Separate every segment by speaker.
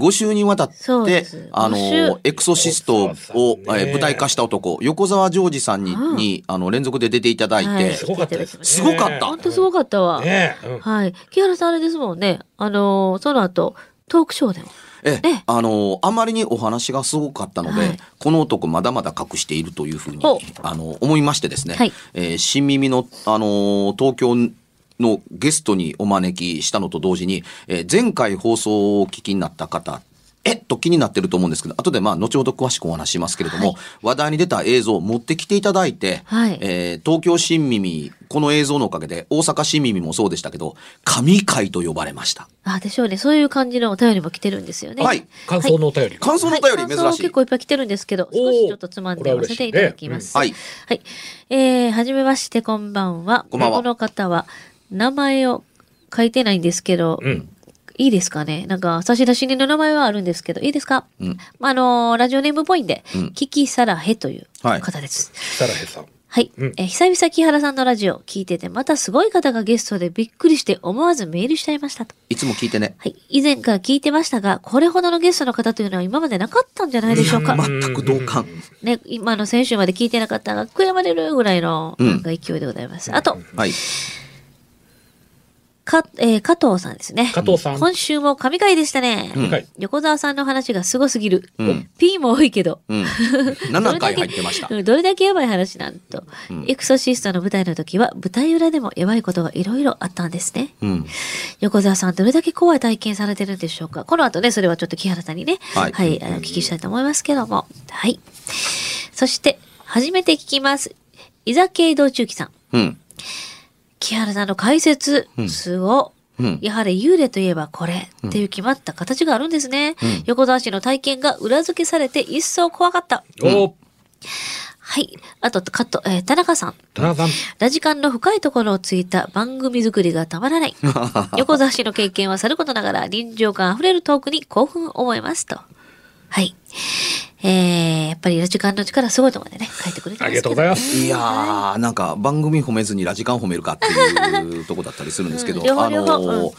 Speaker 1: 5週にわたってあの、エクソシストを、えー舞台化した男、横澤ジョージさんに、
Speaker 2: うん
Speaker 1: に、あの、連続で出ていただいて、
Speaker 2: はい。
Speaker 3: すごかったですね。
Speaker 1: すごかった。
Speaker 2: ほんとすごかったわ。
Speaker 3: ねえ、うん。
Speaker 2: はい。木原さんあれですもんね。あのーその後、トークショーでも。
Speaker 1: ええ
Speaker 2: ね。
Speaker 1: あの、あまりにお話がすごかったので、
Speaker 2: はい。
Speaker 1: この男まだまだ隠しているというふうにあの、思いましてですね、
Speaker 2: はい。
Speaker 1: えー新耳の、あの、東京のゲストにお招きしたのと同時に、えー前回放送をお聞きになった方、えっ？と気になってると思うんですけど、後でまあ、後ほど詳しくお話ししますけれども、
Speaker 2: はい
Speaker 1: 話題に出た映像を持ってきていただいて、
Speaker 2: はい
Speaker 1: えー東京新耳、この映像のおかげで、大阪新耳もそうでしたけど、神回と呼ばれました。
Speaker 2: あ、でしょうね。そういう感じのお便りも来てるんですよね。
Speaker 1: はい
Speaker 3: 感想のお便り。
Speaker 1: 感想のお便り珍しい。
Speaker 2: 感想結構いっぱい来てるんですけど、少しちょっとつまんで読ませていただきます。
Speaker 1: はいね
Speaker 2: はい。えー、はじめまして、こんばんは。
Speaker 1: こんばんは
Speaker 2: この方は、名前を書いてないんですけど、
Speaker 3: うん。
Speaker 2: いいですかね？なんか、差出人の名前はあるんですけど、いいですか？
Speaker 1: うん
Speaker 2: まあ、あのーラジオネームっぽいんで、
Speaker 1: うん
Speaker 2: キキサラヘという
Speaker 1: はい
Speaker 2: 方です。
Speaker 3: サラヘさん。
Speaker 2: はい。
Speaker 3: うん
Speaker 2: えー久々木原さんのラジオ聞いてて、またすごい方がゲストでびっくりして思わずメールしちゃいましたと。
Speaker 1: いつも聞いてね。
Speaker 2: はい。以前から聞いてましたが、これほどのゲストの方というのは今までなかったんじゃないでしょうか？
Speaker 1: 全く同感。
Speaker 2: ね、今の先週まで聞いてなかったが、悔やまれるぐらいの、
Speaker 1: うん
Speaker 2: なんか勢いでございます。あと、
Speaker 1: はい。
Speaker 2: か、えー加藤さんですね。
Speaker 3: 加藤さん。
Speaker 2: 今週も神回でしたね。
Speaker 1: うん
Speaker 3: はい
Speaker 2: 横澤さんの話がすごすぎる。
Speaker 1: うん
Speaker 2: P も多いけど。
Speaker 1: うん。7回入ってました。
Speaker 2: うんどれだけやばい話なんと、
Speaker 1: うん
Speaker 2: エクソシストの舞台の時は舞台裏でもやばいことがいろいろあったんですね。
Speaker 1: うん。
Speaker 2: 横澤さんどれだけ怖い体験されてるんでしょうかこの後ね、それはちょっと木原さんにね、
Speaker 1: はい
Speaker 2: あの、お聞きしたいと思いますけども。はい。そして、初めて聞きます。伊崎道中記さん。
Speaker 1: うん。
Speaker 2: 木原さんの解説、
Speaker 1: うん
Speaker 2: すご。
Speaker 1: うん。
Speaker 2: やはり幽霊といえばこれっていう決まった形があるんですね。
Speaker 1: うん
Speaker 2: 横澤氏の体験が裏付けされて一層怖かった。
Speaker 3: お
Speaker 2: はい。あと、カット、えー田中さん。
Speaker 3: 田中さん。
Speaker 2: ラジカンの深いところをついた番組作りがたまらない。横澤氏の経験はさることながら臨場感あふれるトークに興奮を覚えますと。はい。えー、やっぱりラジカンの力すごいと思ってね、書いてくれてますけど
Speaker 3: ありがとうございます。
Speaker 1: いやー、なんか番組褒めずにラジカン褒めるかっていうとこだったりするんですけど、
Speaker 2: うん
Speaker 1: あのー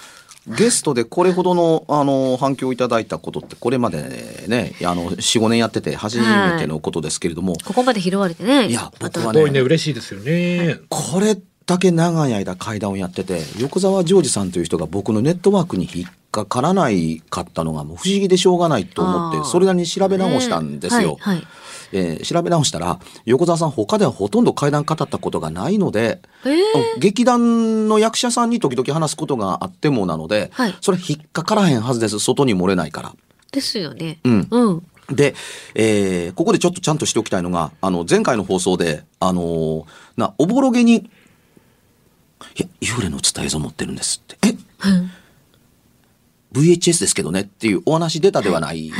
Speaker 1: ゲストでこれほどの、あのー反響をいただいたことってこれまでね、あの、4、5年やってて初めてのことですけれども、
Speaker 2: ここまで拾われてね。
Speaker 1: いや僕はね
Speaker 3: すごいね、嬉しいですよね。
Speaker 1: これだけ長い間階段をやってて、横澤ジョージさんという人が僕のネットワークに引っかからないかったのがもう不思議でしょうがないと思って、それなりに調べ直したんですよ。
Speaker 2: ねはい。はい
Speaker 1: えー調べ直したら、横澤さん他ではほとんど階段語ったことがないので、
Speaker 2: えー
Speaker 1: うん劇団の役者さんに時々話すことがあってもなので、
Speaker 2: はい
Speaker 1: それ引っかからへんはずです。外に漏れないから。
Speaker 2: ですよね。
Speaker 1: うん。
Speaker 2: うん。
Speaker 1: で、えーここでちょっとちゃんとしておきたいのが、あの、前回の放送で、あのーな、おぼろげに、いや、幽霊の映った映像持ってるんですって。え ?VHS ですけどねっていうお話出たではない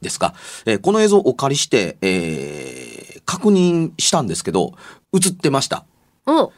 Speaker 1: ですか？えーこの映像をお借りして、えー確認したんですけど、映ってました。
Speaker 2: お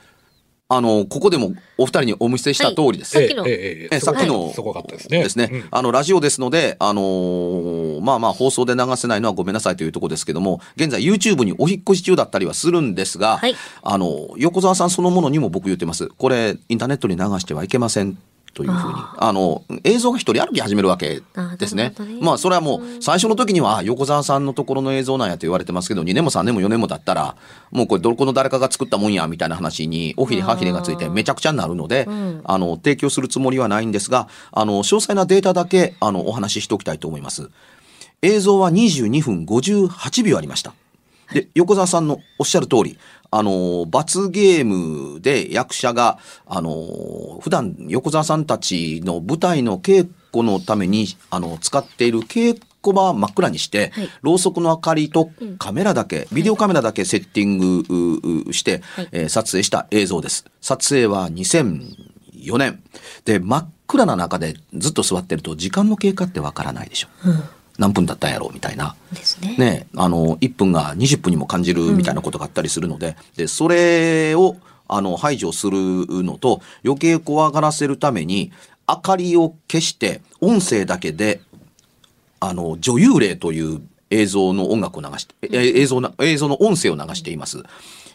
Speaker 1: あの、ここでもお二人にお見せした通りです。
Speaker 2: さっきの
Speaker 3: えええ
Speaker 1: えさっきの
Speaker 3: すごかったですね。
Speaker 1: ですね。
Speaker 3: うん
Speaker 1: あの、ラジオですので、あのーまあまあ放送で流せないのはごめんなさいというところですけども、現在 YouTube にお引っ越し中だったりはするんですが、
Speaker 2: はい
Speaker 1: あの、横澤さんそのものにも僕言ってます。これ、インターネットに流してはいけません。というふうに。あの、映像が一人歩き始めるわけですね。
Speaker 2: ね
Speaker 1: まあ、それはもう、最初の時には、あ横澤さんのところの映像なんやと言われてますけど、2年も3年も4年も経ったら、もうこれ、どこの誰かが作ったもんや、みたいな話に、おひれはひれがついて、めちゃくちゃになるので、
Speaker 2: ん
Speaker 1: あの、提供するつもりはないんですが、あの、詳細なデータだけ、あの、お話ししておきたいと思います。映像は22分58秒ありました。で、横澤さんのおっしゃる通り、あの、罰ゲームで役者が、あの、普段横澤さんたちの舞台の稽古のために、あの、使っている稽古場は真っ暗にして、
Speaker 2: はい
Speaker 1: ろうそくの明かりとカメラだけ、ビデオカメラだけセッティングううして、
Speaker 2: はい
Speaker 1: えー撮影した映像です。撮影は2004年。で、真っ暗な中でずっと座ってると時間の経過ってわからないでしょ。何分だったんやろうみたいな。
Speaker 2: ですね。
Speaker 1: ね、あの、1分が20分にも感じるみたいなことがあったりするので、で、それを、あの、排除するのと、余計怖がらせるために、明かりを消して、音声だけで、あの、女優霊という映像の音楽を流して、え映像な、映像の音声を流しています。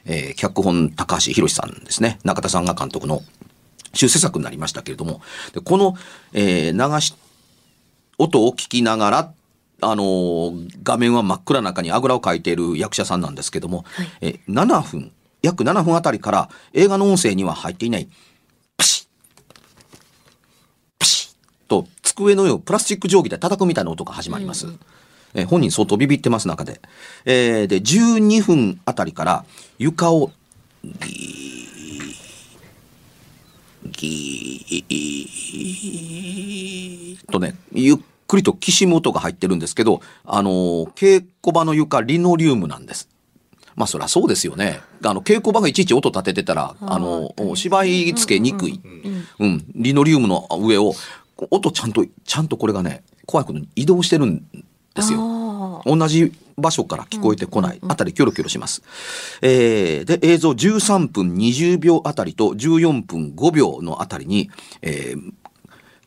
Speaker 1: えー脚本、高橋博さんですね。中田さんが監督の修正作になりましたけれども、でこの、えー流し、音を聞きながら、あのー画面は真っ暗な中にあぐらをかいている役者さんなんですけども、
Speaker 2: はい
Speaker 1: えー7分、約7分あたりから映画の音声には入っていない、パシッ、パシッと机の上をプラスチック定規で叩くみたいな音が始まります。えー本人相当ビビってます中で。えーで、12分あたりから床をギーとね、ゆっくりときしむ音が入ってるんですけど、あのー稽古場の床、リノリウムなんです。まあそりゃそうですよね。あの、稽古場がいちいち音立ててたら、あの、芝居つけにくい。うん、リノリウムの上を、音ちゃんと、ちゃんとこれがね、怖いことに移動してるんですよ。
Speaker 2: あ
Speaker 1: 同じ場所から聞こえてこないあたりキョロキョロします。えーで、映像13分20秒あたりと14分5秒のあたりに、えー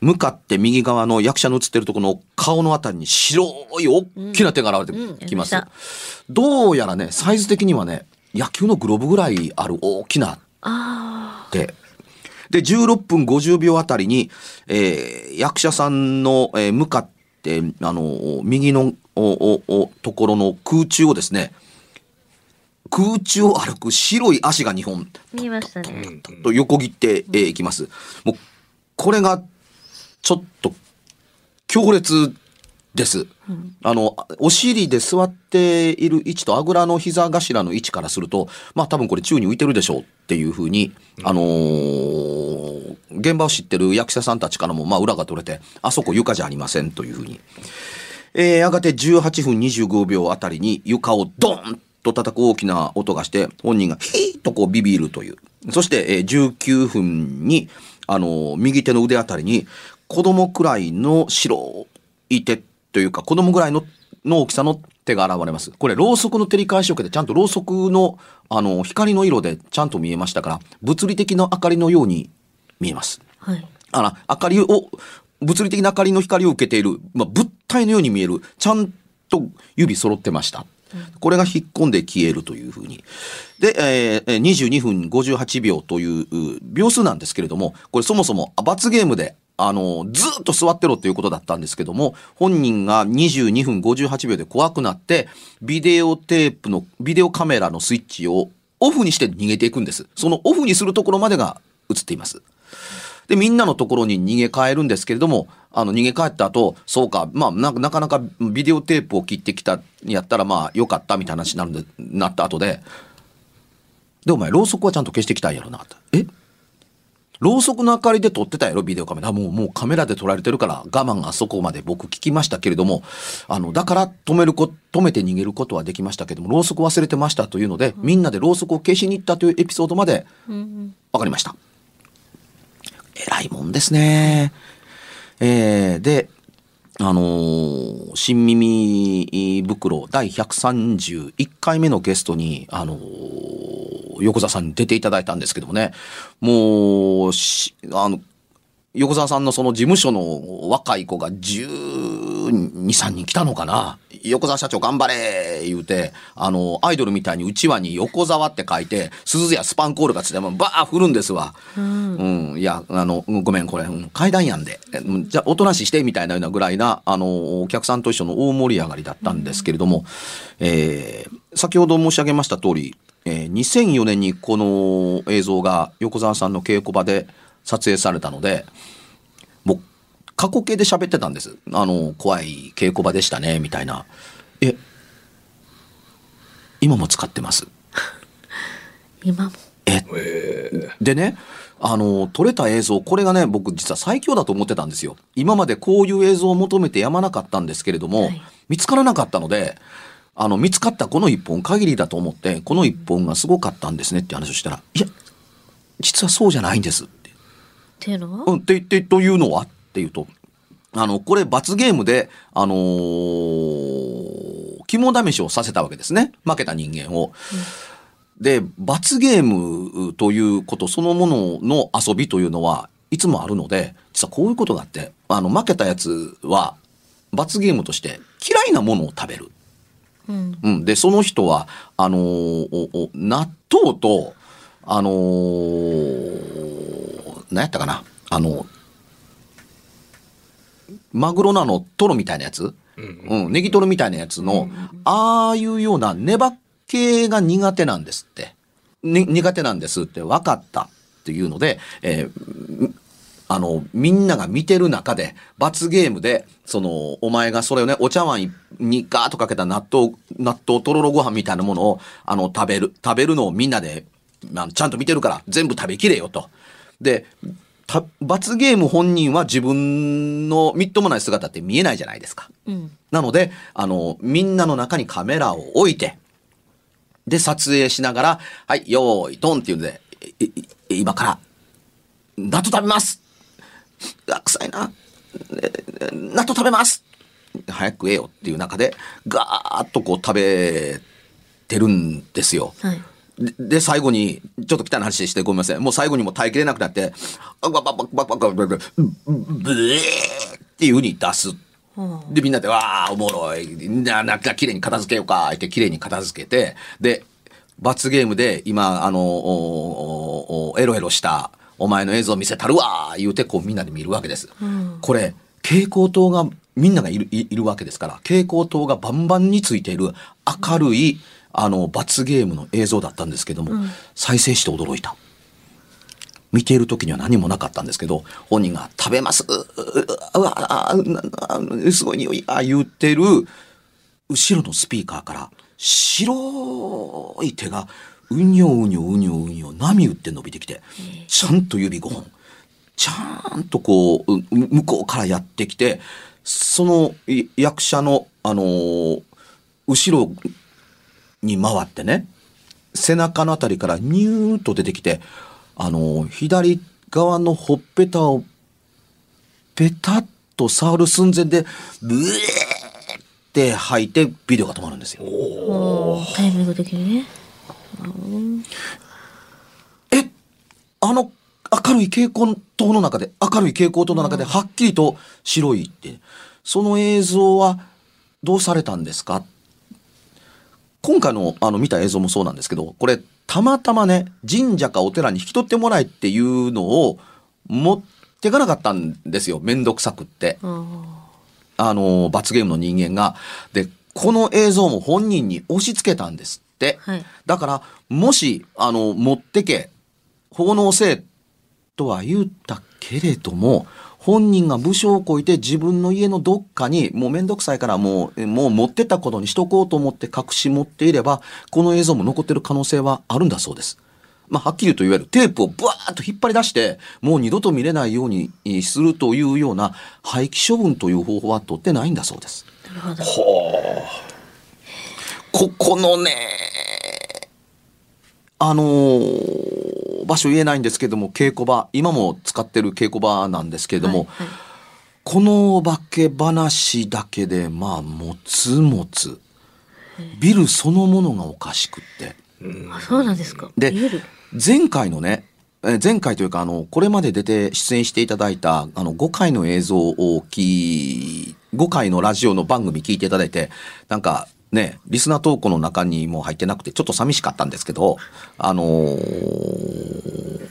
Speaker 1: 向かって右側の役者の映ってるところの顔のあたりに白い大きな手が現れてきます。
Speaker 2: うんうん
Speaker 1: どうやらね、サイズ的にはね、野球のグローブぐらいある大きな
Speaker 2: あ
Speaker 1: で、で、16分50秒あたりに、えー役者さんの、えー向かって、あの、右の、お、お、お、ところの空中をですね、空中を歩く白い足が2本、
Speaker 2: 見えましたね。
Speaker 1: と横切ってい、えーいきます。もう、これが、ちょっと、強烈です。あの、お尻で座っている位置とあぐらの膝頭の位置からすると、まあ多分これ宙に浮いてるでしょうっていうふうに、あのー現場を知ってる役者さんたちからも、まあ裏が取れて、あそこ床じゃありませんというふうに。えーやがて18分25秒あたりに床をドーンと叩く大きな音がして、本人がヒーッとこうビビるという。そして、えー19分に、あのー右手の腕あたりに、子供くらいの白い手というか、子供ぐらいのの大きさの手が現れます。これ、ろうそくの照り返しを受けて、ちゃんとろうそくの、あの、光の色でちゃんと見えましたから、物理的な明かりのように見えます。
Speaker 2: はい。
Speaker 1: あの、明かりを、物理的な明かりの光を受けている、まあ、物体のように見える、ちゃんと指揃ってました。これが引っ込んで消えるというふうに。で、えー22分58秒という秒数なんですけれども、これそもそも罰ゲームで、あの、ずっと座ってろということだったんですけども、本人が22分58秒で怖くなって、ビデオテープの、ビデオカメラのスイッチをオフにして逃げていくんです。そのオフにするところまでが映っています。で、みんなのところに逃げ帰るんですけれども、あの、逃げ帰った後、そうか、まあ、ななかなかビデオテープを切ってきた、やったらまあ、よかったみたいな話になるんで、なった後で、で、お前、ろうそくはちゃんと消してきたんやろな、って。え？ろうそくの明かりで撮ってたやろ、ビデオカメラ。あもう、もうカメラで撮られてるから、我慢があそこまで僕聞きましたけれども、あの、だから止めるこ、止めて逃げることはできましたけども、ろうそく忘れてましたというので、みんなでろうそくを消しに行ったというエピソードまで、わかりました。偉いもんですね。えーで、あのー新耳袋第131回目のゲストに、あのー横澤さんに出ていただいたんですけどもね、もう、あの、横澤さんのその事務所の若い子が12、3人来たのかな？横澤社長頑張れ言うて、あの、アイドルみたいにうちわに横澤って書いて、鈴やスパンコールがつってもバー振るんですわ。うん、いや、あの、ごめん、これ、うん階段やんで。うんじゃあ、おとなしして、みたいなようなぐらいな、あの、お客さんと一緒の大盛り上がりだったんですけれども、えー先ほど申し上げました通り、えー2004年にこの映像が横澤さんの稽古場で撮影されたので、過去形で喋ってたんです。あの、怖い稽古場でしたね、みたいな。え、今も使ってます？
Speaker 2: 今も？
Speaker 1: え、でね、あの、撮れた映像、これがね、僕実は最強だと思ってたんですよ。今までこういう映像を求めてやまなかったんですけれども、
Speaker 2: はい
Speaker 1: 見つからなかったので、あの、見つかったこの一本限りだと思って、この一本がすごかったんですねって話をしたら、いや、実はそうじゃないんですって。
Speaker 2: っていうのは、
Speaker 1: うん、って言って、というのはっていうと、あの、これ罰ゲームで、あのー肝試しをさせたわけですね。負けた人間を。で、罰ゲームということそのものの遊びというのはいつもあるので、実はこういうことがあって、あの、負けたやつは罰ゲームとして嫌いなものを食べる。
Speaker 2: うん。
Speaker 1: うん。で、その人は、あのー納豆と、あのー何やったかなあの、マグロのあの、トロみたいなやつ？
Speaker 3: うん
Speaker 1: うん、ネギトロみたいなやつの、ああいうようなネバ系が苦手なんですって。に苦手なんですって分かったっていうので、えーあの、みんなが見てる中で、罰ゲームで、その、お前がそれをね、お茶碗にガーッとかけた納豆、納豆とろろご飯みたいなものを、あの、食べる、食べるのをみんなで、あのちゃんと見てるから、全部食べきれよと。で、た罰ゲーム本人は自分のみっともない姿って見えないじゃないですか。
Speaker 2: うん。
Speaker 1: なので、あの、みんなの中にカメラを置いて、で、撮影しながら、はい、よーい、ドンっていうんで、今から、納豆食べますあ、臭いな。え納豆食べます早く食えよっていう中で、ガーッとこう食べてるんですよ。
Speaker 2: はい。
Speaker 1: で、最後に、ちょっと汚い話してごめんなさい。もう最後にも耐えきれなくなって、バババババババババブエーっていう風に出す。で、みんなで、わあ、おもろい。な、なんか綺麗に片付けようか、って綺麗に片付けて、で、罰ゲームで、今、あの、おおエロエロした、お前の映像見せたるわ言うて、こうみんなで見るわけです。
Speaker 2: ん
Speaker 1: これ、蛍光灯が、みんながいるいいるわけですから、蛍光灯がバンバンについている明るい、あの、罰ゲームの映像だったんですけども、再生して驚いた。見ている時には何もなかったんですけど、本人が食べます、うううわすごい匂い、あ言ってる、後ろのスピーカーから、白い手が、うにょうにょうにょうにょ、波打って伸びてきて、ちゃんと指5本、ちゃんとこう、う向こうからやってきて、そのい役者の、あのー後ろに回ってね、背中のあたりからニューッと出てきて、あの、左側のほっぺたをペタッと触る寸前で、ブエーって吐いてビデオが止まるんですよ。
Speaker 2: おタイミング的にね。
Speaker 1: えあの明るい蛍光灯の中で、明るい蛍光灯の中ではっきりと白いって、その映像はどうされたんですか？今回のあの見た映像もそうなんですけど、これたまたまね、神社かお寺に引き取ってもらえっていうのを持ってかなかったんですよ。めんどくさくって。
Speaker 2: あ
Speaker 1: あの、罰ゲームの人間が。で、この映像も本人に押し付けたんですって。
Speaker 2: はい
Speaker 1: だから、もし、あの、持ってけ、奉納せえとは言ったけれども、本人が武将をこいて自分の家のどっかに、もうめんどくさいからもう、えもう持ってったことにしとこうと思って隠し持っていれば、この映像も残ってる可能性はあるんだそうです。まあ、はっきりと言われるテープをブワーッと引っ張り出して、もう二度と見れないようにえーするというような廃棄処分という方法は取ってないんだそうです。
Speaker 2: なるほど。
Speaker 1: ここのね、あのー場所言えないんですけども、稽古場、今も使ってる稽古場なんですけれども、
Speaker 2: はいはい
Speaker 1: この化け話だけで、まあ、もつもつ。ビルそのものがおかしくって。
Speaker 2: あ、そうなんですか。
Speaker 1: で前回のね、えー前回というか、あの、これまで出て出演していただいた、あの、5回の映像をき、5回のラジオの番組聞いていただいて、なんか、ね、リスナー投稿の中にも入ってなくて、ちょっと寂しかったんですけど、あのー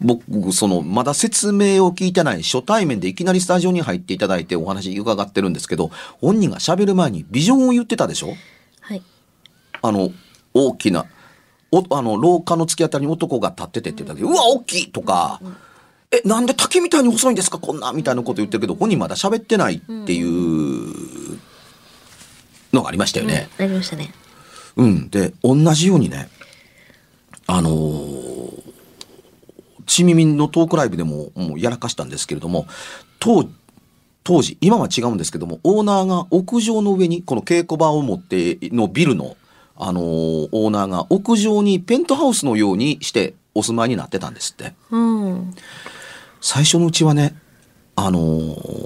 Speaker 1: 僕、その、まだ説明を聞いてない初対面でいきなりスタジオに入っていただいてお話伺ってるんですけど、本人が喋る前にビジョンを言ってたでしょ？
Speaker 2: はい。
Speaker 1: あの、大きな、おあの、廊下の突き当たりに男が立っててって言った時、うわ、大きいとか、え、なんで竹みたいに細いんですか？こんなみたいなこと言ってるけど、本人まだ喋ってないっていうのがありましたよね。
Speaker 2: うんありましたね。
Speaker 1: うん。で、同じようにね、あのー、ちみみんのトークライブでももうやらかしたんですけれども、当当時、今は違うんですけども、オーナーが屋上の上に、この稽古場を持ってのビルの、あのーオーナーが屋上にペントハウスのようにしてお住まいになってたんですって。
Speaker 2: うん。
Speaker 1: 最初のうちはね、あのーお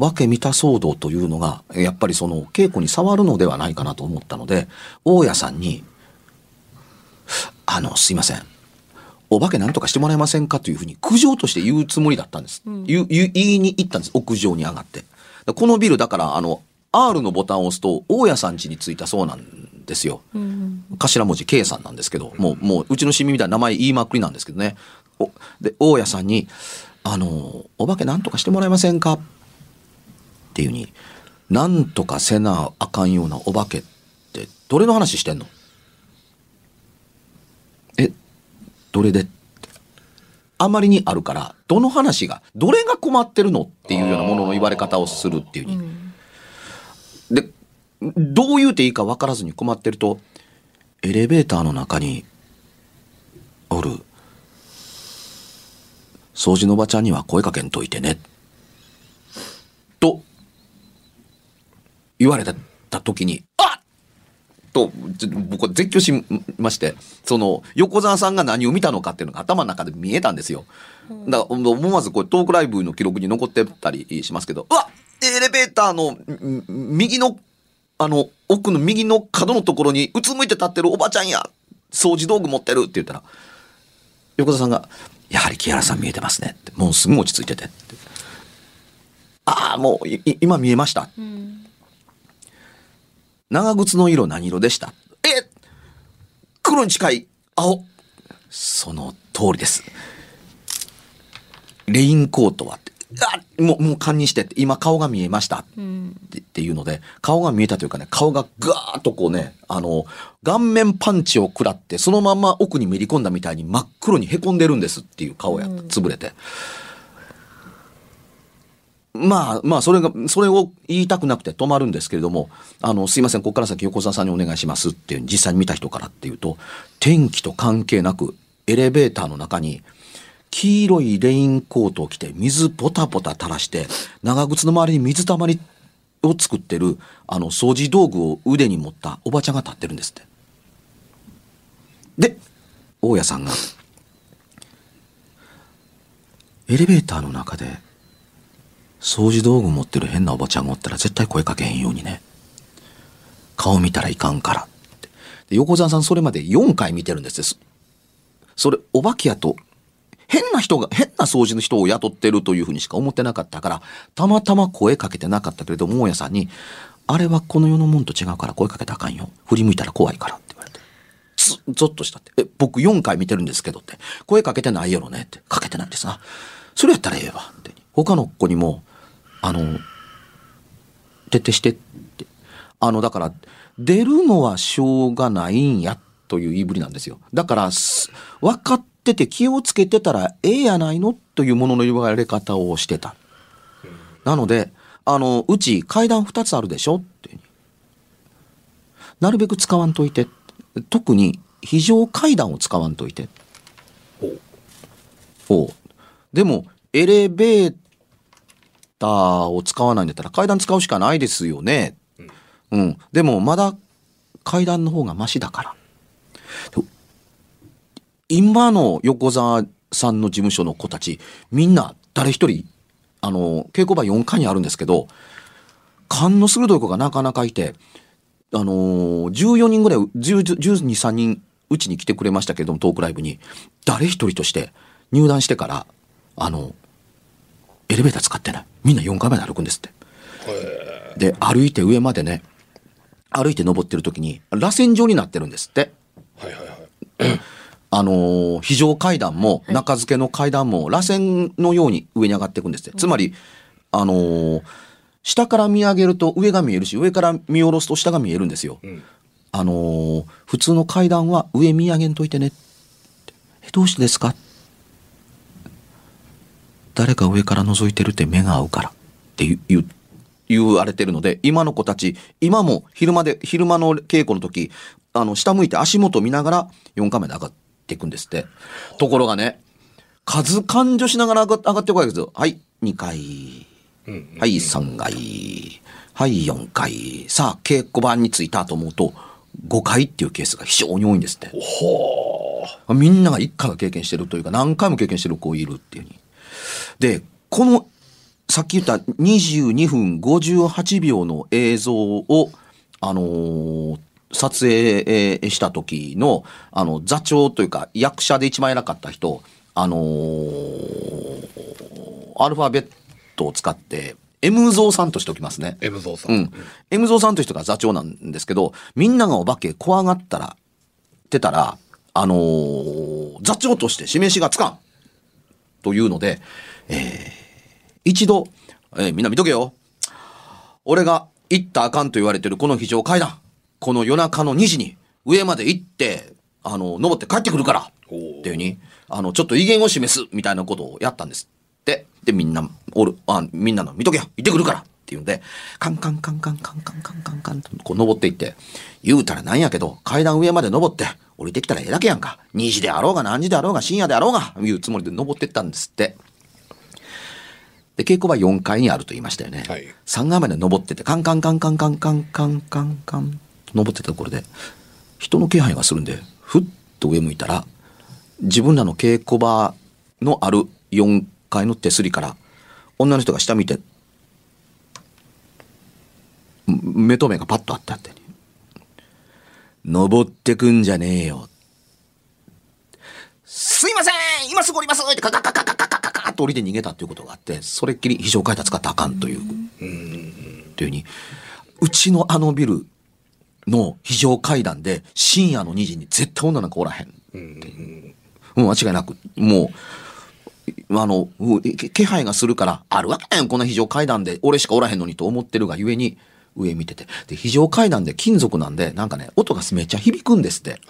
Speaker 1: 化け見た騒動というのが、やっぱりその稽古に触るのではないかなと思ったので、大家さんに、あの、すいません。お化けなんとかしてもらえませんかというふうに苦情として言うつもりだったんです。言う言う言いに行ったんです。屋上に上がって。でこのビルだから、あの、R のボタンを押すと、大家さん家に着いたそうなんですよ。
Speaker 2: うん。
Speaker 1: 頭文字 K さんなんですけど、もう、もう、うちの市民みたいな名前言いまくりなんですけどね。おで、大家さんに、あの、お化けなんとかしてもらえませんか？っていうに、なんとかせなあかんようなお化けって、どれの話してんの？え、どれで？あまりにあるから、どの話が、どれが困ってるの？っていうようなものの言われ方をするっていうに。で、どう言うていいか分からずに困ってると、エレベーターの中におる、掃除のおばちゃんには声かけんといてね。と、言われた時に、あっと、僕は絶叫しまして、その、横澤さんが何を見たのかっていうのが頭の中で見えたんですよ。だから、思わずこれトークライブの記録に残ってたりしますけど、うわエレベーターの右の、あの、奥の右の角のところにうつむいて立ってるおばちゃんや、掃除道具持ってるって言ったら、横澤さんが、やはり木原さん見えてますねって。もうすぐ落ち着いててって。ああ、もう今見えました。
Speaker 2: うん。
Speaker 1: 長靴の色何色でした？え黒に近い青。その通りです。レインコートはって。あもう、もう勘にしてって、今顔が見えました
Speaker 2: うん。
Speaker 1: ってっていうので、顔が見えたというかね、顔がガーッとこうね、あの、顔面パンチを食らって、そのまま奥にめり込んだみたいに真っ黒に凹んでるんですっていう顔やった、潰れて。まあまあ、それが、それを言いたくなくて止まるんですけれども、あの、すいません、ここから先横澤さんにお願いしますっていう、実際に見た人からっていうと、天気と関係なく、エレベーターの中に、黄色いレインコートを着て、水ポタポタ垂らして、長靴の周りに水たまりを作ってる、あの、掃除道具を腕に持ったおばちゃんが立ってるんですって。で、大家さんが、エレベーターの中で、掃除道具持ってる変なおばちゃんがおったら絶対声かけへんようにね。顔見たらいかんからって。で横澤さんそれまで4回見てるんです。それ、お化けやと、変な人が、変な掃除の人を雇ってるというふうにしか思ってなかったから、たまたま声かけてなかったけれども、大家さんに、あれはこの世のもんと違うから声かけたらあかんよ。振り向いたら怖いからって言われて。ゾッとしたって。え、僕4回見てるんですけどって。声かけてないやろねって。かけてないですな。それやったらええわって。他の子にも、あの、徹底してって。あの、だから、出るのはしょうがないんや、という言いぶりなんですよ。だから、す分かってて気をつけてたらええやないのというものの言われ方をしてた。なので、あの、うち階段2つあるでしょって。なるべく使わんといて。特に非常階段を使わんといて。おうでも、エレベーターを使わないんだったら階段使うしかないですよね。うん。でも、まだ階段の方がマシだから。今の横澤さんの事務所の子たち、みんな誰一人、あの、稽古場4階にあるんですけど、勘の鋭い子がなかなかいて、あのー、14人ぐらい、10 12、3人、うちに来てくれましたけども、トークライブに、誰一人として入団してから、あの、エレベーター使ってない。みんな4階まで歩くんですって。で、歩いて上までね、歩いて登ってる時に、螺旋状になってるんですって。
Speaker 3: はいはいはい。
Speaker 1: あのー非常階段も中付けの階段も螺旋のように上に上がっていくんですって。つまり、あのー下から見上げると上が見えるし、上から見下ろすと下が見えるんですよ。
Speaker 3: ん
Speaker 1: あのー普通の階段は上見上げんといてねって。え、どうしてですか誰か上から覗いてるって目が合うからって言う言われてるので、今の子たち、今も昼間で、昼間の稽古の時、あの、下向いて足元見ながら4カメで上がっていくんですって。ところがね、数感情しながら上がっていくわけですよ。はい、2階。
Speaker 3: うん
Speaker 1: はい、3階。はい、4階。さあ、稽古場に着いたと思うと、5階っていうケースが非常に多いんですって。
Speaker 3: ほ
Speaker 1: みんなが一回は経験してるというか、何回も経験してる子いるっていうに。で、この、さっき言った22分58秒の映像を、あのー撮影えーした時の、あの、座長というか、役者で一番偉かった人、あのーアルファベットを使って、M ゾーさんとしておきますね。
Speaker 3: う。M ゾウさ。
Speaker 1: うんん。M ゾーさんという人が座長なんですけど、みんながお化け怖がったら、ってたら、あのー座長として示しがつかんというので、えー一度、えーみんな見とけよ。俺が行ったらあかんと言われてるこの非常階段、この夜中の2時に上まで行って、あの、登って帰ってくるから、っていうふうに、あの、ちょっと威厳を示すみたいなことをやったんですって。で、みんな、おる、あ、みんなの見とけよ行ってくるからっていうんで、カンカンカンカンカンカンカンカンカンとこう登っていって、言うたらなんやけど、階段上まで登って、降りてきたらええだけやんか。2時であろうが何時であろうが深夜であろうが、いうつもりで登ってったんですって。で、稽古場4階にあると言いましたよね。
Speaker 3: はい
Speaker 1: 3階まで登ってて、カンカンカンカンカンカンカンカンカンと登ってたところで、人の気配がするんで、ふっと上向いたら、自分らの稽古場のある4階の手すりから、女の人が下見て、ん目と目がパッとあってあって、登ってくんじゃねえよ。すいません今すぐ降りますってカカカカカカカカカッと降りて逃げたっていうことがあって、それっきり非常階段使ったらあかんという、というふうに、うちのあのビルの非常階段で深夜の2時に絶対女なんかおらへんってう。ん、間違いなく、もう、あの、気気配がするから、あるわけやん、こんな非常階段で、俺しかおらへんのにと思ってるがゆえに、上見てて。で、非常階段で金属なんで、なんかね、音がめっちゃ響くんですって。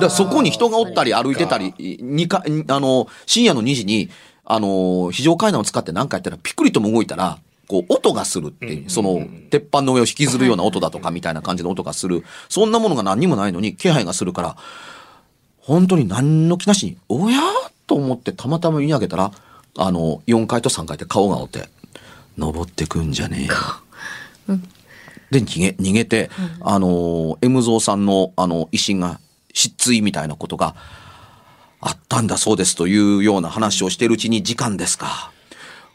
Speaker 1: だそこに人がおったり歩いてたり、二階、あの、深夜の2時に、あの、非常階段を使って何かやったら、ピクリとも動いたら、こう、音がするっていう、その、鉄板の上を引きずるような音だとか、みたいな感じの音がする。そんなものが何にもないのに、気配がするから、本当に何の気なしに、おや？と思ってたまたま見上げたら、あの、4階と3階で顔がおって、登ってくんじゃねえよ。で、逃げ、逃げて、あの、M ゾーさんの、あの、威信が失墜みたいなことがあったんだそうですというような話をしているうちに時間ですか。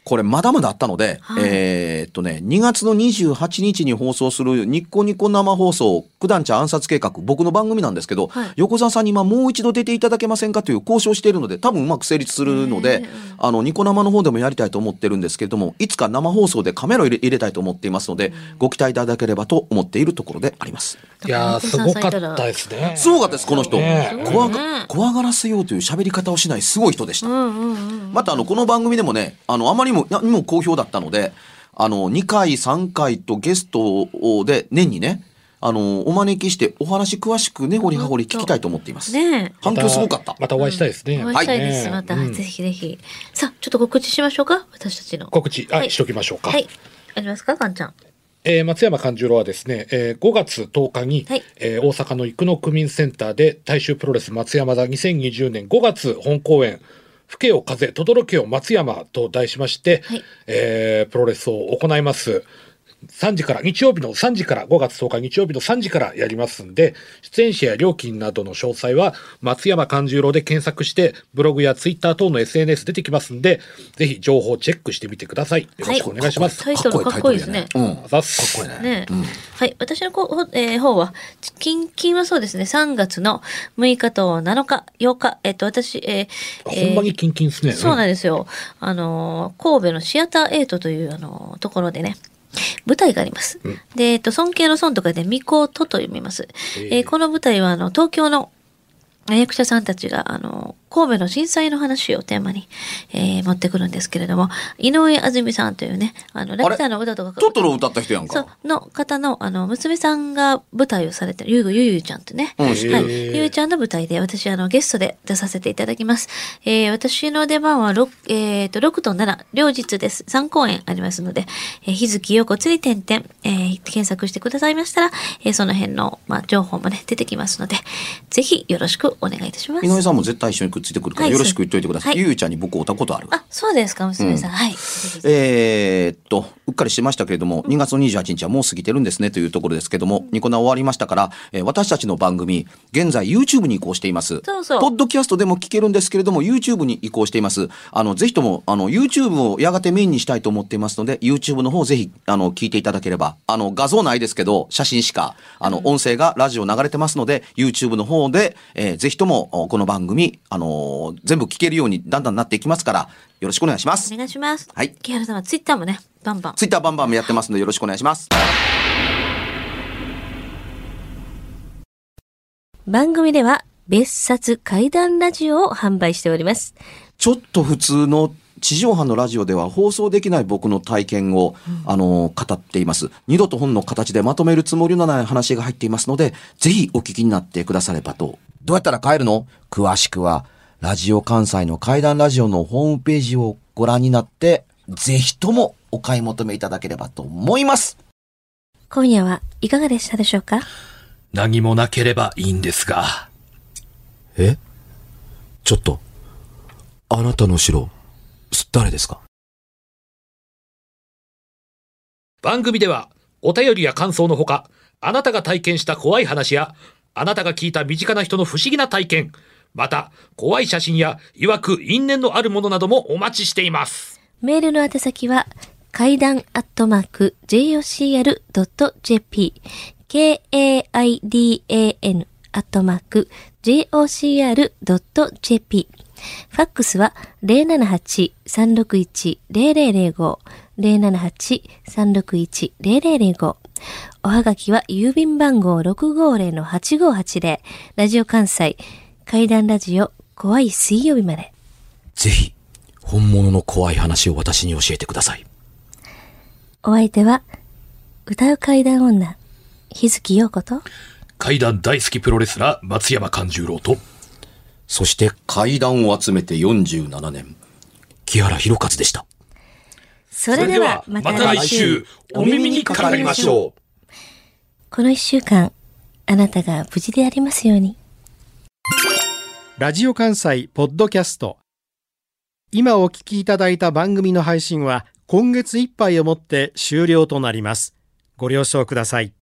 Speaker 1: これまだまだあったので、
Speaker 2: はい
Speaker 1: えーっとね、2月の28日に放送するニッコニコ生放送、九段茶暗殺計画、僕の番組なんですけど、
Speaker 2: はい
Speaker 1: 横澤さんに今もう一度出ていただけませんかという交渉をしているので、多分うまく成立するので、あの、ニコ生の方でもやりたいと思ってるんですけれども、いつか生放送でカメラを入れ入れたいと思っていますので、ご期待いただければと思っているところであります。
Speaker 3: いやー、すごかったですね。
Speaker 1: すごかったです、この人。怖が怖がらせようという喋り方をしないすごい人でした。
Speaker 2: うんうんうん。
Speaker 1: またあのこの番組でもねあのあまりにも何も好評だったのであの2回3回とゲストで年にねあのお招きしてお話詳しく根掘り葉掘り聞きたいと思っています。
Speaker 2: ねえ。
Speaker 1: 反響すごかった。
Speaker 3: またお会いしたいですね。
Speaker 2: お会いしたいです。
Speaker 3: ね
Speaker 2: また、
Speaker 3: うん
Speaker 2: ぜひぜひ。さあ、ちょっと告知しましょうか？私たちの。
Speaker 3: 告知、あ、
Speaker 2: はい
Speaker 3: しときましょうか。
Speaker 2: はい。ありますか？かんちゃん。
Speaker 3: えー松山勘十郎はですね、えー5月10日に、
Speaker 2: はい
Speaker 3: えー大阪の生野区民センターで大衆プロレス松山座2020年5月本公演「吹けよ風轟けよ松山」と題しまして、
Speaker 2: はい
Speaker 3: えープロレスを行います。3時から、日曜日の3時から、5月10日日曜日の3時からやりますんで、出演者や料金などの詳細は、松山勘十郎で検索して、ブログやツイッター等の SNS 出てきますんで、ぜひ情報チェックしてみてください。よろしくお願いします。
Speaker 2: タイトルかっこいいですね。
Speaker 1: うん。かっこいいね。
Speaker 2: ね、はい。私のこう、えー方は、近々はそうですね、3月の6日と7日、8日、えっ、と、私、えー
Speaker 3: あほんまにキンキンですね。
Speaker 2: そうなんですよ。あのー、神戸のシアターエイトという、あのーところでね、舞台があります。で、えっと、尊敬の尊とかで、巫女とと読みます。えーこの舞台は、あの、東京の役者さんたちが、あの、神戸の震災の話をテーマに、えー持ってくるんですけれども、井上あずみさんというね、あの、ラピュタの歌とか
Speaker 1: トトロ歌った人やん
Speaker 2: そう
Speaker 1: か。、
Speaker 2: の方の、あの、娘さんが舞台をされてる、ゆうぐゆゆちゃんってね。
Speaker 1: うん
Speaker 2: はい。ゆゆちゃんの舞台で、私、あの、ゲストで出させていただきます。えー、私の出番は6、えーと、6と7、両日です。3公演ありますので、えー、日月陽子つり点々、えー、検索してくださいましたら、えー、その辺の、まあ、情報もね、出てきますので、ぜひよろしくお願いいたします。
Speaker 1: 井上さんも絶対一緒にくっついてくるから、
Speaker 2: はい
Speaker 1: よろしく言っといてください。
Speaker 2: はい
Speaker 1: ゆうちゃんに僕会ったことある。
Speaker 2: あ、そうですか、娘さん。はい。ぜひぜひ
Speaker 1: えーっと、うっかりしましたけれども、2月の28日はもう過ぎてるんですねというところですけども、ニコナ終わりましたから、えー私たちの番組、現在 YouTube に移行しています。
Speaker 2: そうそう
Speaker 1: ポッドキャストでも聞けるんですけれども、YouTube に移行しています。あの、ぜひとも、あの、YouTube をやがてメインにしたいと思っていますので、YouTube の方ぜひ、あの、聞いていただければ、あの、画像ないですけど、写真しか、あの、音声がラジオ流れてますので、YouTube の方で、えーぜひとも、おこの番組、あのー全部聞けるようにだんだんなっていきますから、よろしくお願いします
Speaker 2: お。願いします。
Speaker 1: はい
Speaker 2: 木原さんはツイッターもね、バンバン。
Speaker 1: ツイッターバンバンやってますのでよろしくお願いします。
Speaker 2: 番組では別冊怪談ラジオを販売しております。
Speaker 1: ちょっと普通の地上波のラジオでは放送できない僕の体験を、あの、語っています。二度と本の形でまとめるつもりのない話が入っていますので、ぜひお聞きになってくださればと。どうやったら帰るの？詳しくは、ラジオ関西の怪談ラジオのホームページをご覧になって、ぜひともお買い求めいただければと思います。
Speaker 2: 今夜はいかがでしたでしょうか？
Speaker 3: 何もなければいいんですが。
Speaker 1: え？ちょっと、あなたの城、誰ですか？
Speaker 3: 番組ではお便りや感想のほか、あなたが体験した怖い話や、あなたが聞いた身近な人の不思議な体験、また怖い写真や曰く因縁のあるものなどもお待ちしています。
Speaker 2: メールの宛先は怪談アットマーク jocr.jp k-a-i-d-a-n アットマーク jocr.jp ファックスは078-361-0005 078-361-0005おはがきは郵便番号650-8580ラジオ関西怪談ラジオ怖い水曜日まで
Speaker 1: ぜひ、本物の怖い話を私に教えてください。
Speaker 2: お相手は、歌う怪談女、日月陽子と、
Speaker 3: 怪談大好きプロレスラー松山勘十郎と、
Speaker 1: そして怪談を集めて47年、木原博一でした。
Speaker 2: それではまた来週、
Speaker 3: お耳にかかりましょう。
Speaker 2: この一週間、あなたが無事でありますように。
Speaker 4: ラジオ関西ポッドキャスト今お聞きいただいた番組の配信は今月いっぱいをもって終了となりますご了承ください